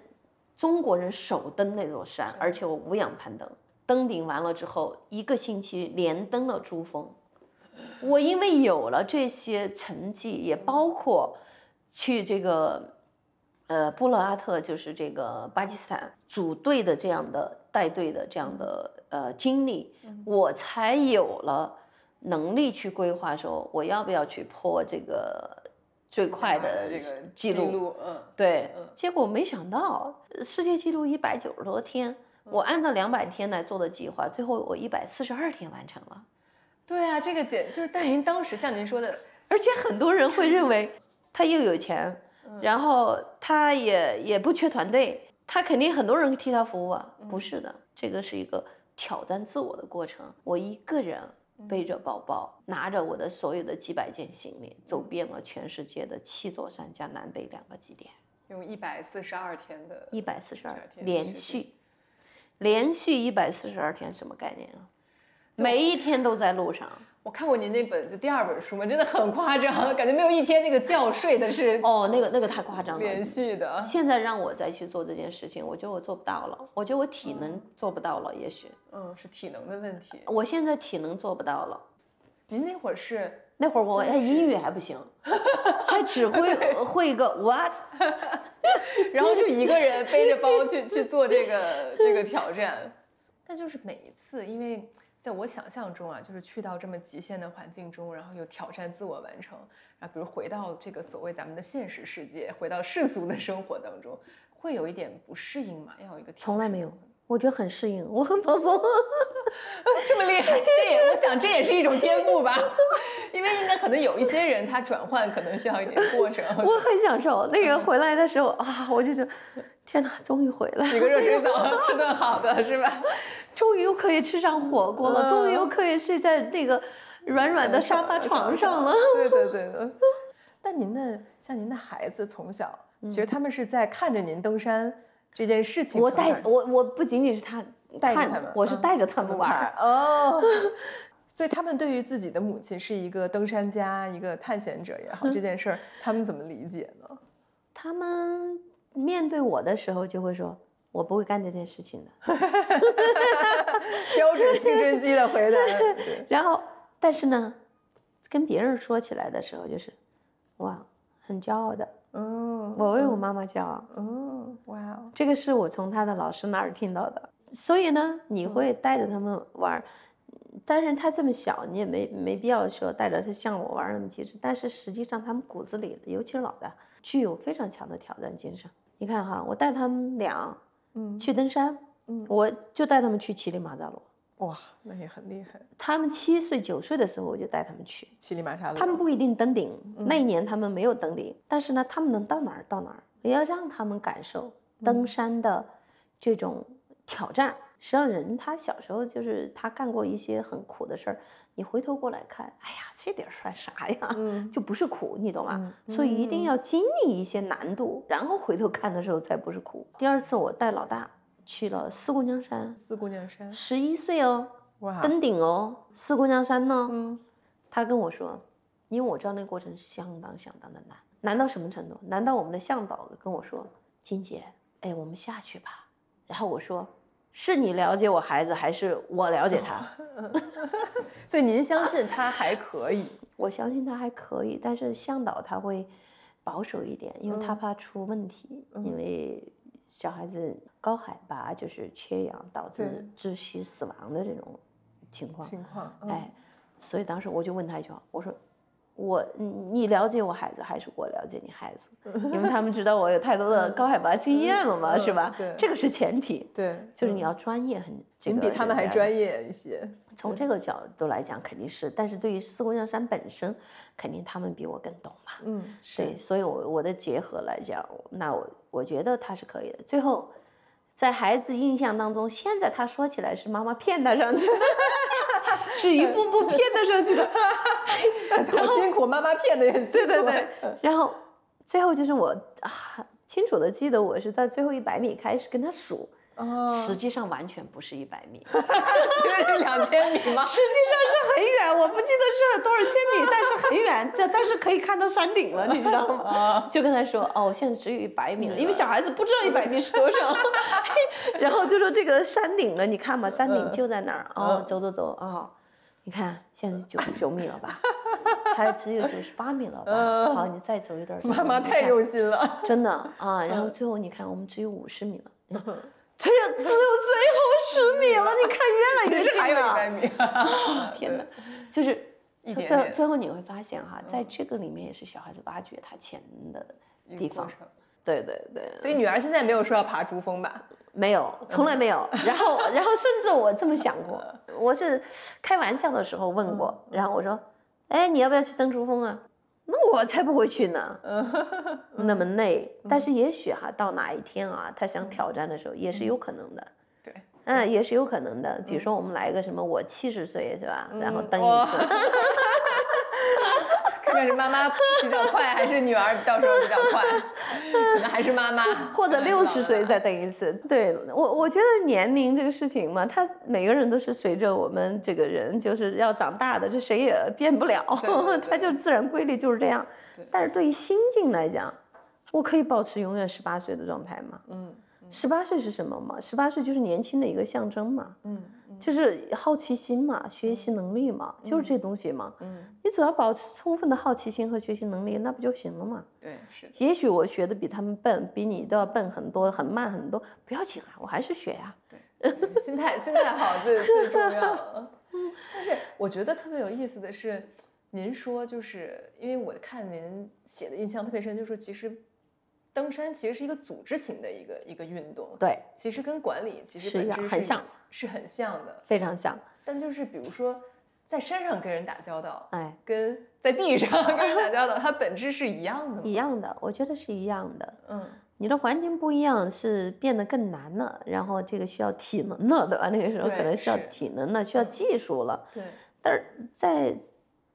中国人首登那座山，而且我无氧攀登，登顶完了之后，一个星期连登了珠峰。我因为有了这些成绩，也包括去这个。呃，布勒阿特就是这个巴基斯坦组队的这样的带队的这样的呃经历，我才有了能力去规划说我要不要去破这个最快的这个记录。嗯，对。结果没想到世界纪录一百九十多天，我按照两百天来做的计划，最后我一百四十二天完成了。对啊，这个简就是，但您当时像您说的，而且很多人会认为 他又有钱。然后他也也不缺团队，他肯定很多人替他服务啊。不是的，这个是一个挑战自我的过程。我一个人背着包包，拿着我的所有的几百件行李，走遍了全世界的七座山加南北两个极点，用一百四十二天的，一百四十二天连续，连续一百四十二天什么概念啊？每一天都在路上。我看过您那本就第二本书嘛，真的很夸张，感觉没有一天那个觉睡的是哦，那个那个太夸张了，连续的。现在让我再去做这件事情，我觉得我做不到了，我觉得我体能做不到了，也许嗯是体能的问题。我现在体能做不到了。您那会儿是那会儿我哎英语还不行，还只会 会一个 what，然后就一个人背着包去去做这个 这个挑战，但就是每一次因为。在我想象中啊，就是去到这么极限的环境中，然后有挑战自我完成，然后比如回到这个所谓咱们的现实世界，回到世俗的生活当中，会有一点不适应嘛？要有一个从来没有，我觉得很适应，我很放松，这么厉害，这也我想这也是一种天赋吧，因为应该可能有一些人他转换可能需要一点过程。我很享受那个回来的时候啊，我就觉得天哪，终于回来，洗个热水澡，吃顿好的是吧？终于又可以吃上火锅了，终于又可以睡在那个软软的沙发床上了。对对对的。但您的像您的孩子从小，其实他们是在看着您登山这件事情。我带我我不仅仅是他带着他们，我是带着他们玩哦。所以他们对于自己的母亲是一个登山家、一个探险者也好，这件事儿 他们怎么理解呢？他们面对我的时候就会说。我不会干这件事情的，标准青春期的回答。然后，但是呢，跟别人说起来的时候，就是，哇，很骄傲的。嗯，我为我妈妈骄傲。嗯，哇哦，这个是我从他的老师那儿听到的。所以呢，你会带着他们玩，但是他这么小，你也没没必要说带着他像我玩那么极致。但是实际上，他们骨子里，尤其是老大，具有非常强的挑战精神。你看哈，我带他们俩。嗯，去登山，嗯，我就带他们去乞力马扎罗。哇，那也很厉害。他们七岁九岁的时候，我就带他们去乞力马扎罗。他们不一定登顶，那一年他们没有登顶，但是呢，他们能到哪儿到哪儿。也要让他们感受登山的这种挑战。实际上，人他小时候就是他干过一些很苦的事儿，你回头过来看，哎呀，这点算啥呀？嗯，就不是苦，你懂吗？所以一定要经历一些难度，然后回头看的时候才不是苦。第二次我带老大去了四姑娘山，四姑娘山，十一岁哦，哇，登顶哦，四姑娘山呢？嗯，他跟我说，因为我知道那个过程相当相当的难。难到什么程度？难到我们的向导跟我说：“金姐，哎，我们下去吧。”然后我说：“是你了解我孩子，还是我了解他？” 所以您相信他还可以？我相信他还可以，但是向导他会保守一点，因为他怕出问题。因为小孩子高海拔就是缺氧导致窒息死亡的这种情况。情况，哎，所以当时我就问他一句话，我说。我你你了解我孩子还是我了解你孩子？因为他们知道我有太多的高海拔经验了嘛，是吧？对这个是前提，对，就是你要专业很，这您比他们还专业一些。从这个角度来讲，肯定是，但是对于四姑娘山本身，肯定他们比我更懂嘛。嗯，对，所以我我的结合来讲，那我我觉得他是可以的。最后，在孩子印象当中，现在他说起来是妈妈骗他上去的，是一步步骗他上去的。好辛苦，妈妈骗的也辛苦。对对对，然后最后就是我啊，清楚的记得我是在最后一百米开始跟他数，哦，实际上完全不是一百米。就是两千米吗？实际上是很远，我不记得是多少千米，但是很远，但 但是可以看到山顶了，你知道吗？就跟他说，哦，现在只有一百米了，因为小孩子不知道一百米是多少，然后就说这个山顶了，你看嘛，山顶就在那儿，哦，走走走，哦，你看现在九十九米了吧，还只有九十八米了吧，好，你再走一段，妈妈太用心了。真的 啊，然后最后你看我们只有五十米了。只有只有最后十米了，你看越来越近其实还有一了百米。啊天哪，就是最最后你会发现哈，在这个里面也是小孩子挖掘他潜能的地方。对对对，所以女儿现在没有说要爬珠峰吧？没有，从来没有。然后然后甚至我这么想过，我是开玩笑的时候问过，然后我说，哎，你要不要去登珠峰啊？那我才不会去呢，那么累。但是也许哈，到哪一天啊，他想挑战的时候，也是有可能的。对，嗯，也是有可能的。比如说我们来个什么，我七十岁是吧？然后登一次。看看是妈妈比较快，还是女儿到时候比较快？可能还是妈妈，或者六十岁再等一次。对我，我觉得年龄这个事情嘛，他每个人都是随着我们这个人就是要长大的，这谁也变不了他 就自然规律就是这样。但是对于心境来讲，我可以保持永远十八岁的状态吗？嗯十八岁是什么嘛？十八岁就是年轻的一个象征嘛，嗯就是好奇心嘛，学习能力嘛，就是这东西嘛。嗯，你只要保持充分的好奇心和学习能力，那不就行了嘛？对，是，也许我学的比他们笨，比你都要笨很多，很慢很多，不要紧啊，我还是学呀、对，心态心态好最最重要。但是我觉得特别有意思的是，您说就是因为我看您写的印象特别深，就是说其实登山其实是一个组织型的一个一个运动，对，其实跟管理其实本质是很像，是很像的。非常像。但就是比如说在山上跟人打交道，哎，跟在地上 跟人打交道，它本质是一样的吗？一样的，我觉得是一样的。嗯你的环境不一样，是变得更难了，然后这个需要体能了，对吧？那个时候可能需要体能了，需要嗯技术了。对，但是在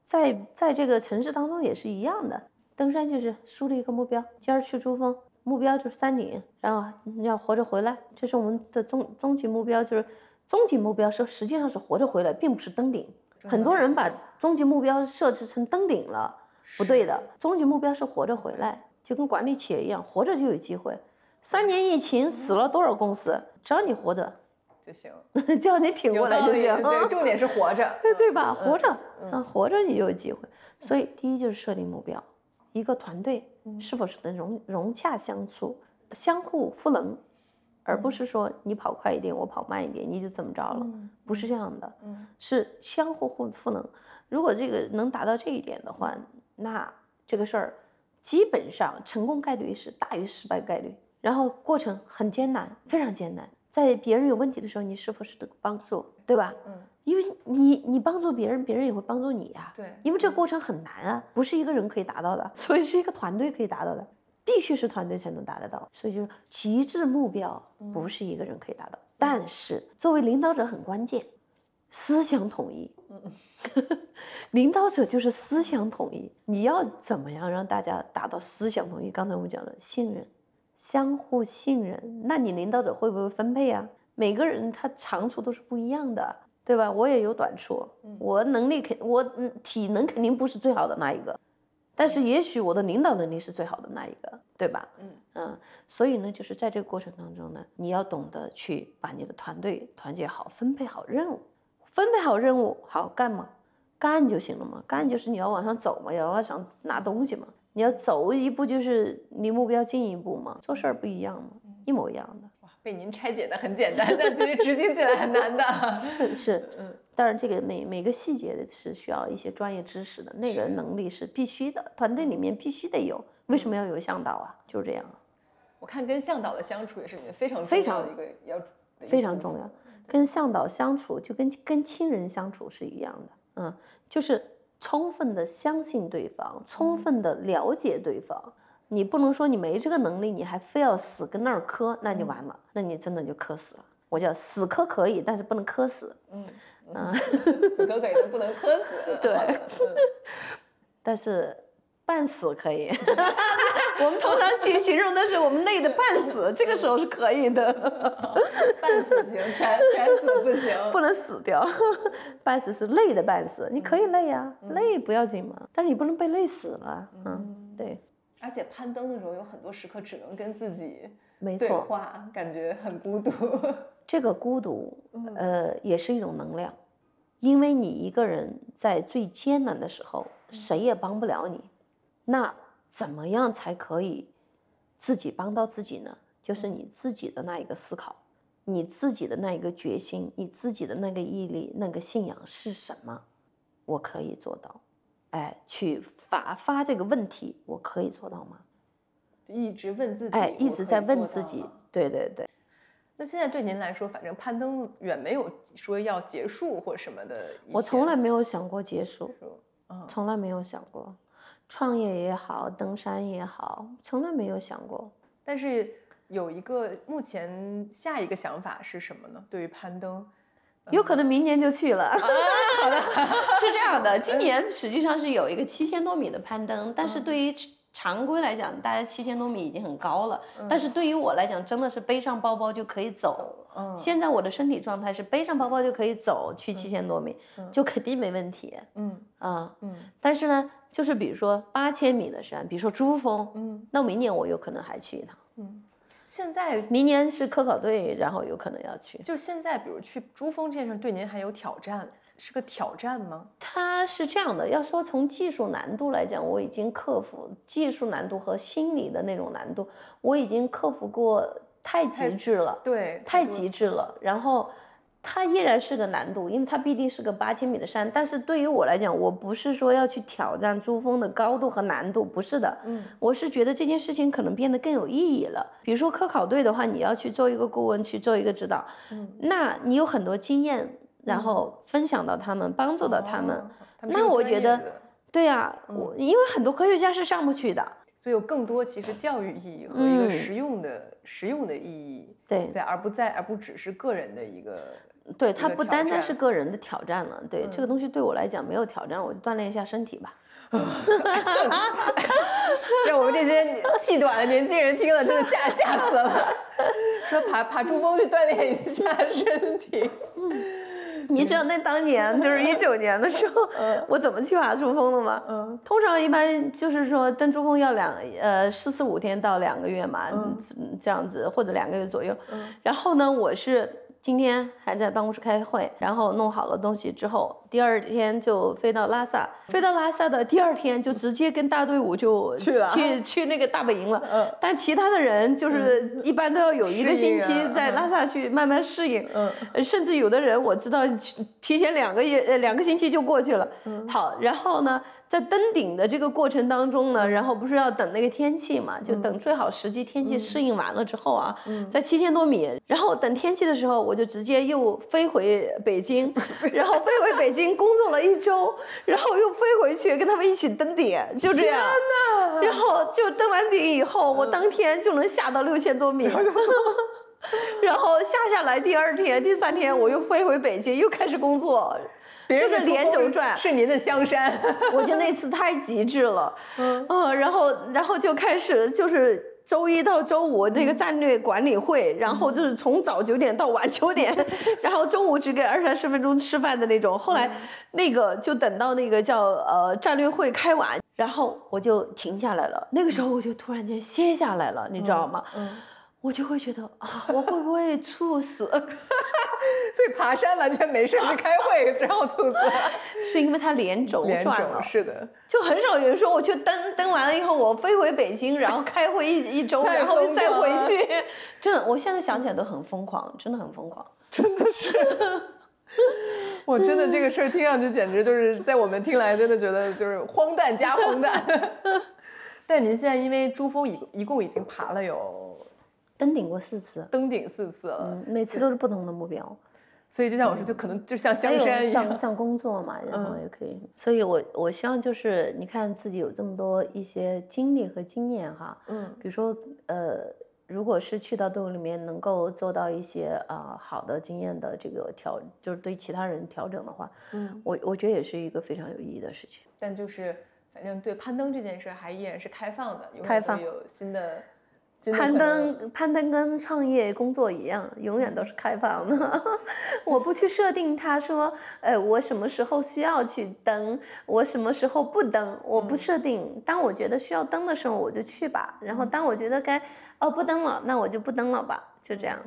在在这个城市当中也是一样的，登山就是树立一个目标，今儿去珠峰，目标就是山顶，然后你要活着回来，这是我们的终终极目标，就是终极目标是实际上是活着回来，并不是登顶。很多人把终极目标设置成登顶了，不对的，终极目标是活着回来，就跟管理企业一样，活着就有机会。三年疫情死了多少公司，只要你活着，就行，只要你挺过来就。行。对，重点是活着。对对吧？嗯活着嗯啊，活着你就有机会。所以第一就是设定目标，一个团队嗯是否是能融融洽相处、相互赋能，而不是说你跑快一点，我跑慢一点，你就怎么着了？嗯不是这样的，嗯是相互互赋能。如果这个能达到这一点的话，那这个事儿基本上成功概率是大于失败概率。然后过程很艰难，非常艰难。在别人有问题的时候，你是否是得帮助，对吧？嗯，因为你你帮助别人，别人也会帮助你呀、对，因为这个过程很难啊，不是一个人可以达到的，所以是一个团队可以达到的，必须是团队才能达得到。所以就是极致目标不是一个人可以达到，但是作为领导者很关键，思想统一。嗯 领导者就是思想统一，你要怎么样让大家达到思想统一？刚才我们讲的信任，相互信任，那你领导者会不会分配啊？每个人他长处都是不一样的，对吧？我也有短处，我能力肯我嗯体能肯定不是最好的那一个，但是也许我的领导能力是最好的那一个，对吧？嗯嗯，所以呢，就是在这个过程当中呢，你要懂得去把你的团队团结好，分配好任务，分配好任务，好干嘛？干就行了嘛，干就是你要往上走嘛，要往上拿东西嘛，你要走一步就是离目标近一步嘛，做事儿不一样嘛，一模一样的。哇，被您拆解的很简单，但其实执行起来很难的。是，嗯，当然这个每每个细节是需要一些专业知识的，那个能力是必须的，团队里面必须得有。为什么要有向导啊？就是这样。我看跟向导的相处也是你们非常非常的一个要的一非常重要。跟向导相处就跟跟亲人相处是一样的，嗯，就是充分的相信对方，充分的了解对方。你不能说你没这个能力，你还非要死跟那儿磕，那就完了，那你真的就磕死了。我叫死磕可以，但是不能磕死。嗯嗯，死磕可以，但不能磕死。对嗯但是半死可以，我们通常形形容的是我们累的半死，这个时候是可以的，半死行，全全死不行。不能死掉。半死是累的半死，你可以累呀、累不要紧嘛，但是你不能被累死了。嗯，对，而且攀登的时候有很多时刻只能跟自己没错，对话，感觉很孤独。这个孤独，呃，也是一种能量，因为你一个人在最艰难的时候，谁也帮不了你，那怎么样才可以自己帮到自己呢？就是你自己的那一个思考，你自己的那一个决心，你自己的那个毅力、那个信仰是什么？我可以做到，哎，去发发这个问题，我可以做到吗？一直问自己，哎，一直在问自己，对对对。那现在对您来说，反正攀登远没有说要结束或什么的。我从来没有想过结束，从来没有想过，创业也好，登山也好，从来没有想过。但是有一个目前下一个想法是什么呢？对于攀登，有可能明年就去了。好的，是这样的，今年实际上是有一个七千多米的攀登，但是对于常规来讲，大家七千多米已经很高了，但是对于我来讲，真的是背上包包就可以走。嗯现在我的身体状态是背上包包就可以走去七千多米，就肯定没问题嗯啊。嗯但是呢，就是比如说八千米的山，比如说珠峰，嗯那明年我有可能还去一趟。嗯，现在明年是科考队，然后有可能要去。就现在，比如去珠峰这件事，对您还有挑战，是个挑战吗？它是这样的，要说从技术难度来讲，我已经克服技术难度和心理的那种难度，我已经克服过太极致了，对，太极致了。然后它依然是个难度，因为它毕竟是个八千米的山。但是对于我来讲，我不是说要去挑战珠峰的高度和难度，不是的。嗯，我是觉得这件事情可能变得更有意义了。比如说科考队的话，你要去做一个顾问，去做一个指导，嗯那你有很多经验，然后分享到他们，帮助到他们。哦他们那我觉得对呀、我因为很多科学家是上不去的。所以有更多其实教育意义和一个嗯实用的、实用的意义对在，而不在而不只是个人的一个。对，它不单单是个人的挑战了。对、这个嗯东西对我来讲没有挑战，我就锻炼一下身体吧。让我们这些气短的年轻人听了，真的吓吓死了。说爬爬珠峰去锻炼一下身体。你知道那当年就是一九年的时候，我怎么去爬珠峰的吗？嗯通常一般就是说登珠峰要两呃四四五天到两个月嘛，这样子或者两个月左右。嗯然后呢，我是今天还在办公室开会，然后弄好了东西之后，第二天就飞到拉萨，飞到拉萨的第二天就直接跟大队伍就 去了去去那个大本营了。嗯但其他的人就是一般都要有一个星期在嗯拉萨去慢慢适应。嗯呃甚至有的人我知道提提前两个月呃两个星期就过去了。嗯好，然后呢，在登顶的这个过程当中呢，然后不是要等那个天气嘛，就等最好时机天气适应完了之后啊，在七千多米，然后等天气的时候，我就直接又飞回北京，然后飞回北京工作了一周，然后又飞回去跟他们一起登顶，就这样。然后就登完顶以后，我当天就能下到六千多米。然后下下来，第二天、第三天我又飞回北京，又开始工作，就是别人的珠峰连轴转。是您的香山。我觉得那次太极致了，嗯，然后然后就开始就是。周一到周五那个战略管理会，然后就是从早九点到晚九点，然后中午只给二三十分钟吃饭的那种。后来那个就等到那个叫呃战略会开完，然后我就停下来了。那个时候我就突然间歇下来了，你知道吗？嗯，我就会觉得啊，我会不会猝死？所以爬山完全没事，是开会然后猝死了。是因为他脸肿脸转了肿，，是的，就很少有人说我去登登完了以后，我飞回北京，然后开会一一周，然后再回去。真的，我现在想起来都很疯狂，真的很疯狂。真的是。我真的这个事儿听上去简直就是在我们听来，真的觉得就是荒诞加荒诞。但您现在因为珠峰一一共已经爬了有登顶过四次，登顶四次了，嗯，每次都是不同的目标。所以就像我说，就可能就像香山一样。像像工作嘛，然后嗯也可以。所以我我希望就是你看自己有这么多一些经历和经验哈，嗯比如说呃，如果是去到队伍里面能够做到一些啊、好的经验的这个调，就是对其他人调整的话，嗯，我我觉得也是一个非常有意义的事情。但就是反正对攀登这件事儿还依然是开放的，永开放有新的攀登，攀登跟创业工作一样，永远都是开放的。我不去设定它说，呃，我什么时候需要去登，我什么时候不登，我不嗯设定。当我觉得需要登的时候，我就去吧。然后当我觉得该哦不登了，那我就不登了吧，就这样。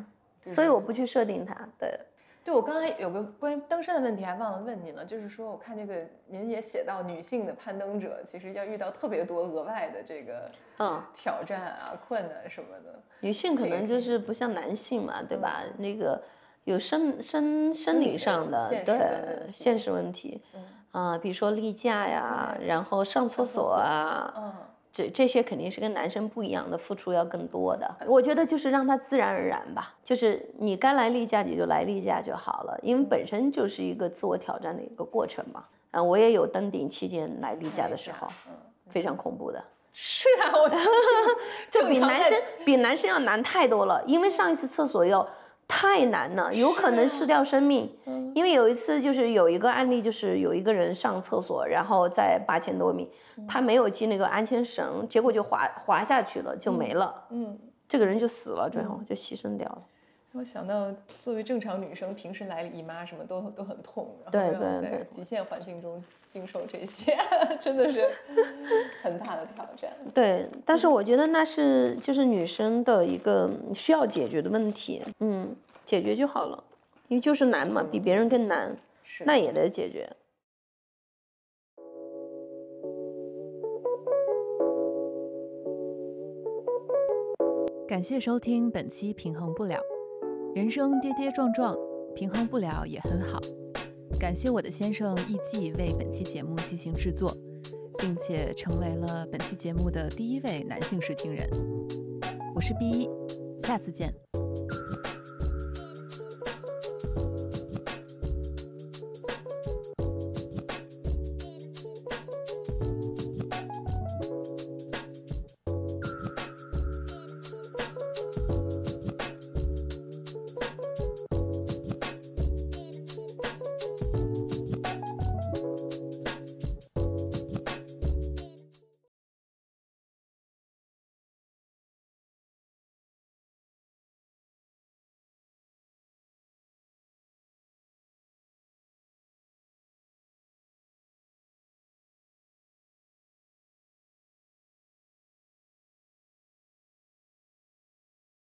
所以我不去设定它。对，对，我刚才有个关于登山的问题还忘了问您了，就是说我看这个您也写到女性的攀登者其实要遇到特别多额外的这个嗯，挑战啊、困难什么的。女性可能就是不像男性嘛，对吧？嗯那个有生生生生理上的现实问题现实问题。嗯啊、比如说例假呀，然后上厕所上厕所啊，嗯，这这些肯定是跟男生不一样的，付出要更多的。我觉得就是让他自然而然吧，就是你该来例假你就来例假就好了，因为本身就是一个自我挑战的一个过程嘛。嗯，我也有登顶期间来例假的时候，嗯，非常恐怖的，是啊，我觉得 就比男生比男生要难太多了，因为上一次厕所要太难了，有可能失掉生命。嗯。因为有一次就是有一个案例，就是有一个人上厕所，然后在八千多米，他没有系那个安全绳，结果就滑滑下去了，就没了，嗯，这个人就死了，最后就牺牲掉了。我想到作为正常女生，平时来姨妈什么都都很痛，然后对让在极限环境中经受这些，真的是很大的挑战。对，但是我觉得那是就是女生的一个需要解决的问题，嗯，解决就好了，因为就是难嘛，比别人更难，是那也得解决。感谢收听本期《平衡不了》，人生跌跌撞撞，平衡不了也很好。感谢我的先生艺季为本期节目进行制作，并且成为了本期节目的第一位男性试听人。我是 B 一，下次见。